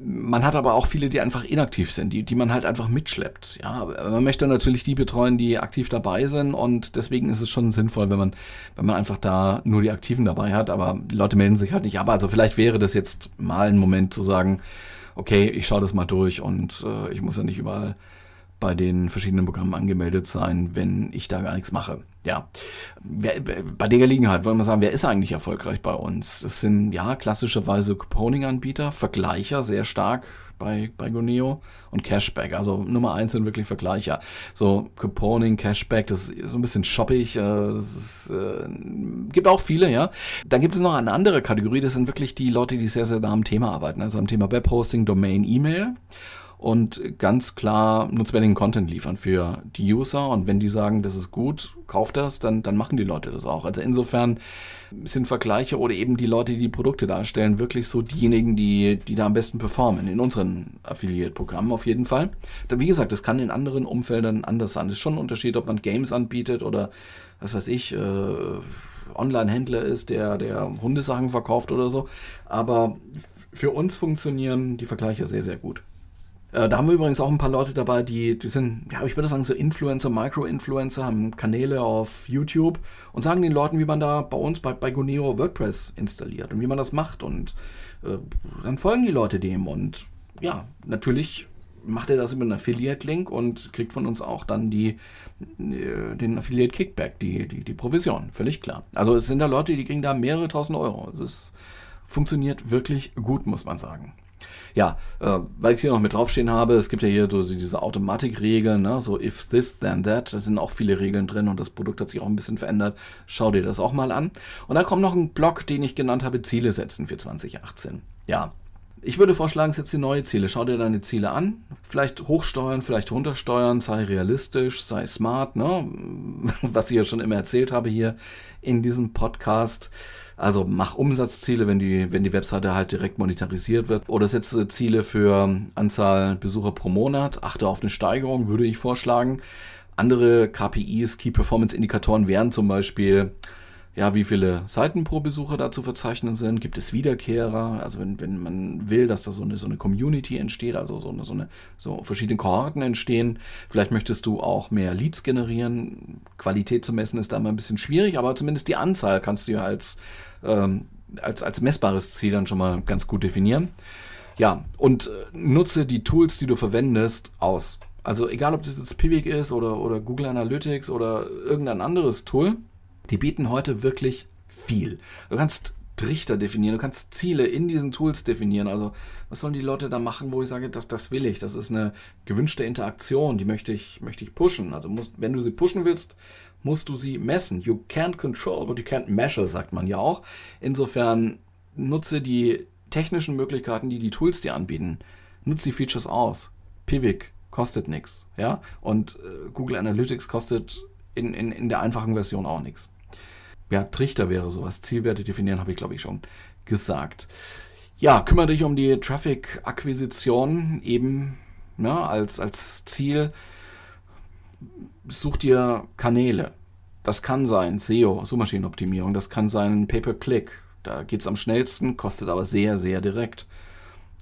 Speaker 2: man hat aber auch viele, die einfach inaktiv sind, die, die man halt einfach mitschleppt. Ja, man möchte natürlich die betreuen, die aktiv dabei sind und deswegen ist es schon sinnvoll, wenn man, wenn man einfach da nur die Aktiven dabei hat, aber die Leute melden sich halt nicht ab. Also vielleicht wäre das jetzt mal ein Moment zu sagen, okay, ich schaue das mal durch und äh, ich muss ja nicht überall bei den verschiedenen Programmen angemeldet sein, wenn ich da gar nichts mache. Ja, bei der Gelegenheit wollen wir sagen, wer ist eigentlich erfolgreich bei uns? Das sind ja klassischerweise Couponing-Anbieter, Vergleicher sehr stark bei, bei Goneo und Cashback. Also Nummer eins sind wirklich Vergleicher. So Couponing, Cashback, das ist so ein bisschen shoppig. Äh, das ist, äh, gibt auch viele, ja. Dann gibt es noch eine andere Kategorie, das sind wirklich die Leute, die sehr, sehr nah am Thema arbeiten. Also am Thema Webhosting, Domain, E-Mail und ganz klar nutzwertigen Content liefern für die User. Und wenn die sagen, das ist gut, kauft das, dann, dann machen die Leute das auch. Also insofern sind Vergleiche oder eben die Leute, die die Produkte darstellen, wirklich so diejenigen, die, die da am besten performen. In unseren Affiliate-Programmen auf jeden Fall. Wie gesagt, das kann in anderen Umfeldern anders sein. Es ist schon ein Unterschied, ob man Games anbietet oder was weiß ich, äh, Online-Händler ist, der, der Hundesachen verkauft oder so. Aber für uns funktionieren die Vergleiche sehr, sehr gut. Äh, da haben wir übrigens auch ein paar Leute dabei, die, die sind, ja, ich würde sagen, so Influencer, Micro-Influencer, haben Kanäle auf YouTube und sagen den Leuten, wie man da bei uns bei, bei Goneo WordPress installiert und wie man das macht. Und äh, dann folgen die Leute dem. Und ja, natürlich macht er das über einen Affiliate-Link und kriegt von uns auch dann die, äh, den Affiliate-Kickback, die, die, die Provision, völlig klar. Also es sind da Leute, die kriegen da mehrere tausend Euro. Das funktioniert wirklich gut, muss man sagen. Ja, äh, weil ich hier noch mit draufstehen habe, es gibt ja hier so diese Automatikregeln, ne? so if this, then that. Da sind auch viele Regeln drin und das Produkt hat sich auch ein bisschen verändert. Schau dir das auch mal an. Und dann kommt noch ein Block, den ich genannt habe, Ziele setzen für 2018. Ja, ich würde vorschlagen, setz dir neue Ziele. Schau dir deine Ziele an. Vielleicht hochsteuern, vielleicht runtersteuern. Sei realistisch, sei smart. Ne? Was ich ja schon immer erzählt habe hier in diesem Podcast. Also mach Umsatzziele, wenn die, wenn die Webseite halt direkt monetarisiert wird. Oder setze Ziele für Anzahl Besucher pro Monat. Achte auf eine Steigerung, würde ich vorschlagen. Andere KPIs, Key Performance Indikatoren wären zum Beispiel ja, wie viele Seiten pro Besucher da zu verzeichnen sind. Gibt es Wiederkehrer? Also wenn, wenn man will, dass da so eine, so eine Community entsteht, also so eine, so eine so verschiedene Kohorten entstehen. Vielleicht möchtest du auch mehr Leads generieren. Qualität zu messen ist da immer ein bisschen schwierig, aber zumindest die Anzahl kannst du ja als, ähm, als, als messbares Ziel dann schon mal ganz gut definieren. Ja, und äh, nutze die Tools, die du verwendest, aus. Also egal, ob das jetzt Pivik ist oder, oder Google Analytics oder irgendein anderes Tool, die bieten heute wirklich viel. Du kannst Trichter definieren, du kannst Ziele in diesen Tools definieren. Also, was sollen die Leute da machen, wo ich sage, das, das will ich, das ist eine gewünschte Interaktion, die möchte ich, möchte ich pushen. Also, musst, wenn du sie pushen willst, musst du sie messen. You can't control, but you can't measure, sagt man ja auch. Insofern nutze die technischen Möglichkeiten, die die Tools dir anbieten. Nutze die Features aus. Pivik kostet nichts, ja, und äh, Google Analytics kostet in, in, in der einfachen Version auch nichts ja, Trichter wäre sowas. Zielwerte definieren habe ich, glaube ich, schon gesagt. Ja, kümmere dich um die Traffic-Akquisition eben ne, als, als Ziel. Such dir Kanäle. Das kann sein SEO, Suchmaschinenoptimierung. Das kann sein Pay-per-Click. Da geht es am schnellsten, kostet aber sehr, sehr direkt.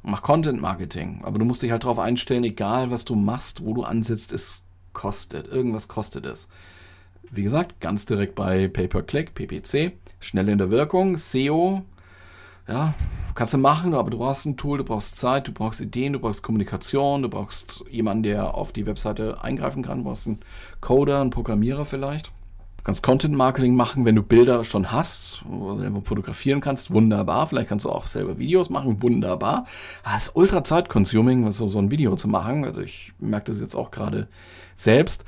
Speaker 2: Mach Content Marketing. Aber du musst dich halt darauf einstellen, egal was du machst, wo du ansetzt, es kostet. Irgendwas kostet es. Wie gesagt, ganz direkt bei Pay-per-Click, PPC, schnell in der Wirkung, SEO, ja, kannst du machen, aber du brauchst ein Tool, du brauchst Zeit, du brauchst Ideen, du brauchst Kommunikation, du brauchst jemanden, der auf die Webseite eingreifen kann, du brauchst einen Coder, einen Programmierer vielleicht. Du kannst Content Marketing machen, wenn du Bilder schon hast, selber fotografieren kannst, wunderbar. Vielleicht kannst du auch selber Videos machen, wunderbar. Das ist ultra Zeit-consuming, so, so ein Video zu machen. Also ich merke das jetzt auch gerade selbst.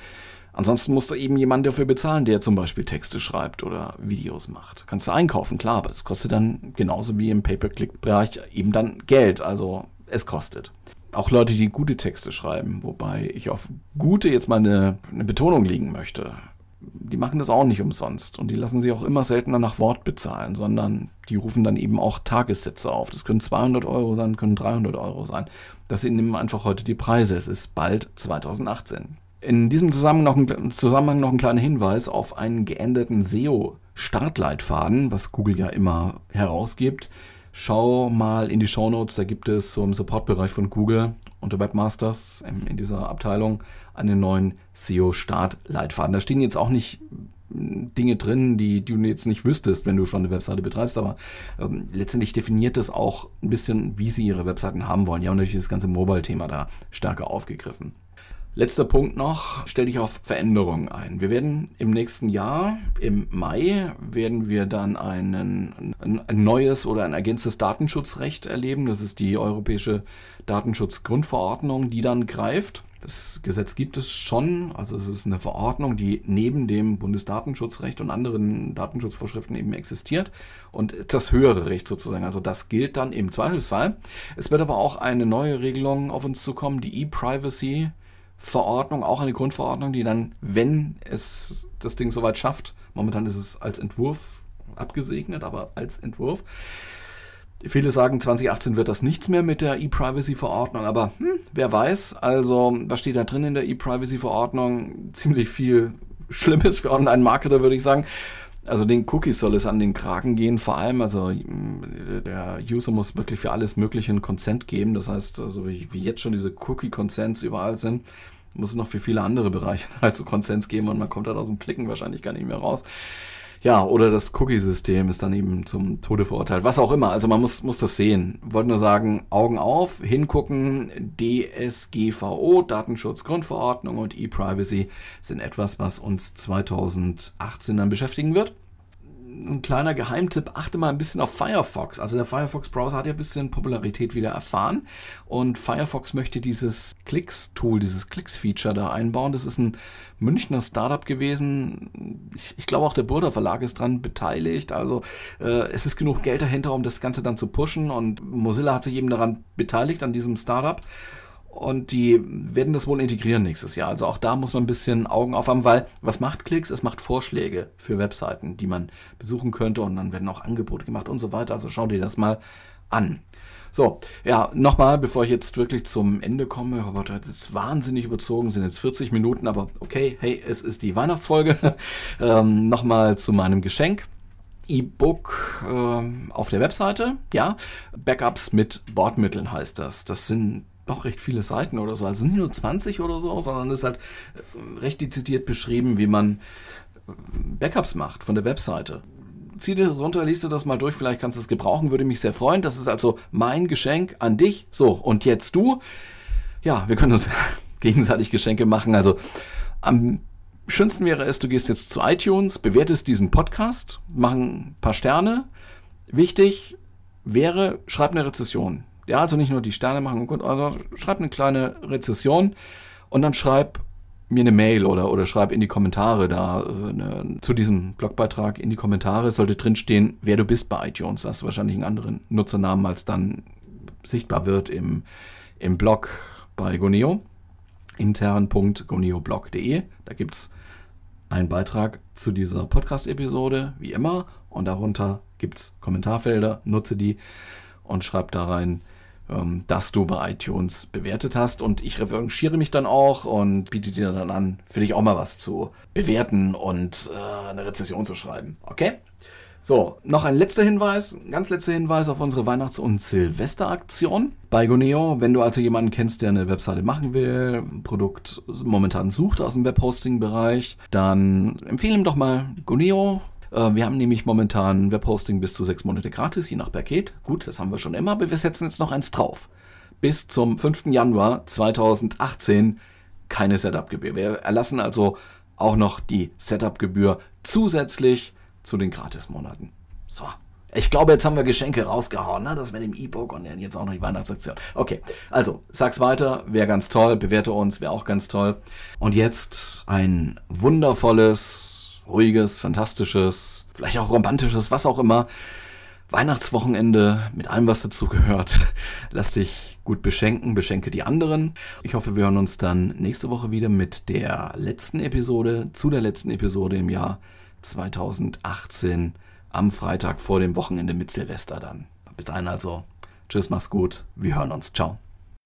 Speaker 2: Ansonsten musst du eben jemanden dafür bezahlen, der zum Beispiel Texte schreibt oder Videos macht. Kannst du einkaufen, klar, aber das kostet dann genauso wie im Pay-per-Click-Bereich eben dann Geld. Also es kostet. Auch Leute, die gute Texte schreiben, wobei ich auf gute jetzt mal eine, eine Betonung legen möchte. Die machen das auch nicht umsonst und die lassen sich auch immer seltener nach Wort bezahlen, sondern die rufen dann eben auch Tagessätze auf. Das können 200 Euro sein, können 300 Euro sein. Das sind eben einfach heute die Preise. Es ist bald 2018. In diesem Zusammenhang noch, ein, Zusammenhang noch ein kleiner Hinweis auf einen geänderten SEO-Startleitfaden, was Google ja immer herausgibt. Schau mal in die Show Notes, da gibt es im Supportbereich von Google unter Webmasters in dieser Abteilung einen neuen SEO-Startleitfaden. Da stehen jetzt auch nicht Dinge drin, die, du jetzt nicht wüsstest, wenn du schon eine Webseite betreibst, aber ähm, letztendlich definiert das auch ein bisschen, wie sie ihre Webseiten haben wollen. Die haben natürlich das ganze Mobile-Thema da stärker aufgegriffen. Letzter Punkt noch, stell dich auf Veränderungen ein. Wir werden im nächsten Jahr, im Mai, werden wir dann einen, ein neues oder ein ergänztes Datenschutzrecht erleben. Das ist die Europäische Datenschutzgrundverordnung, die dann greift. Das Gesetz gibt es schon, also es ist eine Verordnung, die neben dem Bundesdatenschutzrecht und anderen Datenschutzvorschriften eben existiert und das höhere Recht sozusagen, also das gilt dann im Zweifelsfall. Es wird aber auch eine neue Regelung auf uns zukommen, die E-Privacy Verordnung, auch eine Grundverordnung, die dann, wenn es das Ding soweit schafft, momentan ist es als Entwurf abgesegnet, aber als Entwurf. Viele sagen, 2018 wird das nichts mehr mit der E-Privacy-Verordnung, aber hm, wer weiß. Also, was steht da drin in der E-Privacy-Verordnung? Ziemlich viel Schlimmes für Online-Marketer, würde ich sagen. Also den Cookies soll es an den Kragen gehen, vor allem, also der User muss wirklich für alles Mögliche einen Consent geben. Das heißt, also wie, wie jetzt schon diese Cookie-Consents überall sind, muss es noch für viele andere Bereiche halt so Consents geben und man kommt halt aus dem Klicken wahrscheinlich gar nicht mehr raus. Ja, oder das Cookie-System ist dann eben zum Tode verurteilt. Was auch immer. Also man muss, muss das sehen. Wollte nur sagen, Augen auf, hingucken. DSGVO, Datenschutzgrundverordnung und E-Privacy sind etwas, was uns 2018 dann beschäftigen wird ein kleiner Geheimtipp, achte mal ein bisschen auf Firefox. Also der Firefox-Browser hat ja ein bisschen Popularität wieder erfahren und Firefox möchte dieses Clicks-Tool, dieses Clicks-Feature da einbauen. Das ist ein Münchner Startup gewesen. Ich, ich glaube auch der Burda Verlag ist dran beteiligt. Also äh, es ist genug Geld dahinter, um das Ganze dann zu pushen und Mozilla hat sich eben daran beteiligt, an diesem Startup. Und die werden das wohl integrieren nächstes Jahr. Also auch da muss man ein bisschen Augen aufhaben, weil was macht Klicks? Es macht Vorschläge für Webseiten, die man besuchen könnte und dann werden auch Angebote gemacht und so weiter. Also schau dir das mal an. So, ja, nochmal, bevor ich jetzt wirklich zum Ende komme, aber das ist wahnsinnig überzogen, sind jetzt 40 Minuten, aber okay, hey, es ist die Weihnachtsfolge. ähm, nochmal zu meinem Geschenk. E-Book äh, auf der Webseite, ja. Backups mit Bordmitteln heißt das. Das sind doch recht viele Seiten oder so. Also nicht nur 20 oder so, sondern es ist halt äh, recht dezidiert beschrieben, wie man äh, Backups macht von der Webseite. Zieh dir runter, liest du das mal durch, vielleicht kannst du es gebrauchen, würde mich sehr freuen. Das ist also mein Geschenk an dich. So, und jetzt du. Ja, wir können uns gegenseitig Geschenke machen. Also am schönsten wäre es, du gehst jetzt zu iTunes, bewertest diesen Podcast, mach ein paar Sterne. Wichtig wäre, schreib eine Rezession. Ja, also nicht nur die Sterne machen, gut, also schreib eine kleine Rezession und dann schreib mir eine Mail oder, oder schreib in die Kommentare da äh, ne, zu diesem Blogbeitrag in die Kommentare sollte drinstehen, wer du bist bei iTunes. Da hast du wahrscheinlich einen anderen Nutzernamen, als dann sichtbar wird im, im Blog bei Goneo. intern.goneoblog.de. Da gibt es einen Beitrag zu dieser Podcast-Episode, wie immer. Und darunter gibt es Kommentarfelder. Nutze die und schreib da rein, ähm, dass du bei iTunes bewertet hast. Und ich revanchiere mich dann auch und biete dir dann an, für dich auch mal was zu bewerten und äh, eine Rezession zu schreiben. Okay? So, noch ein letzter Hinweis, ganz letzter Hinweis auf unsere Weihnachts- und Silvesteraktion bei Goneo. Wenn du also jemanden kennst, der eine Webseite machen will, ein Produkt momentan sucht aus dem Webhosting-Bereich, dann empfehle ihm doch mal Goneo wir haben nämlich momentan Webhosting bis zu sechs Monate gratis, je nach Paket. Gut, das haben wir schon immer, aber wir setzen jetzt noch eins drauf. Bis zum 5. Januar 2018 keine Setup-Gebühr. Wir erlassen also auch noch die Setup-Gebühr zusätzlich zu den Gratismonaten. So. Ich glaube, jetzt haben wir Geschenke rausgehauen, ne? Das mit dem E-Book und jetzt auch noch die Weihnachtsaktion. Okay, also sag's weiter, wäre ganz toll, bewerte uns, wäre auch ganz toll. Und jetzt ein wundervolles, ruhiges, fantastisches, vielleicht auch romantisches, was auch immer. Weihnachtswochenende mit allem, was dazu gehört. Lass dich gut beschenken, beschenke die anderen. Ich hoffe, wir hören uns dann nächste Woche wieder mit der letzten Episode, zu der letzten Episode im Jahr 2018 am Freitag vor dem Wochenende mit Silvester dann. Bis dahin also. Tschüss, mach's gut. Wir hören uns. Ciao.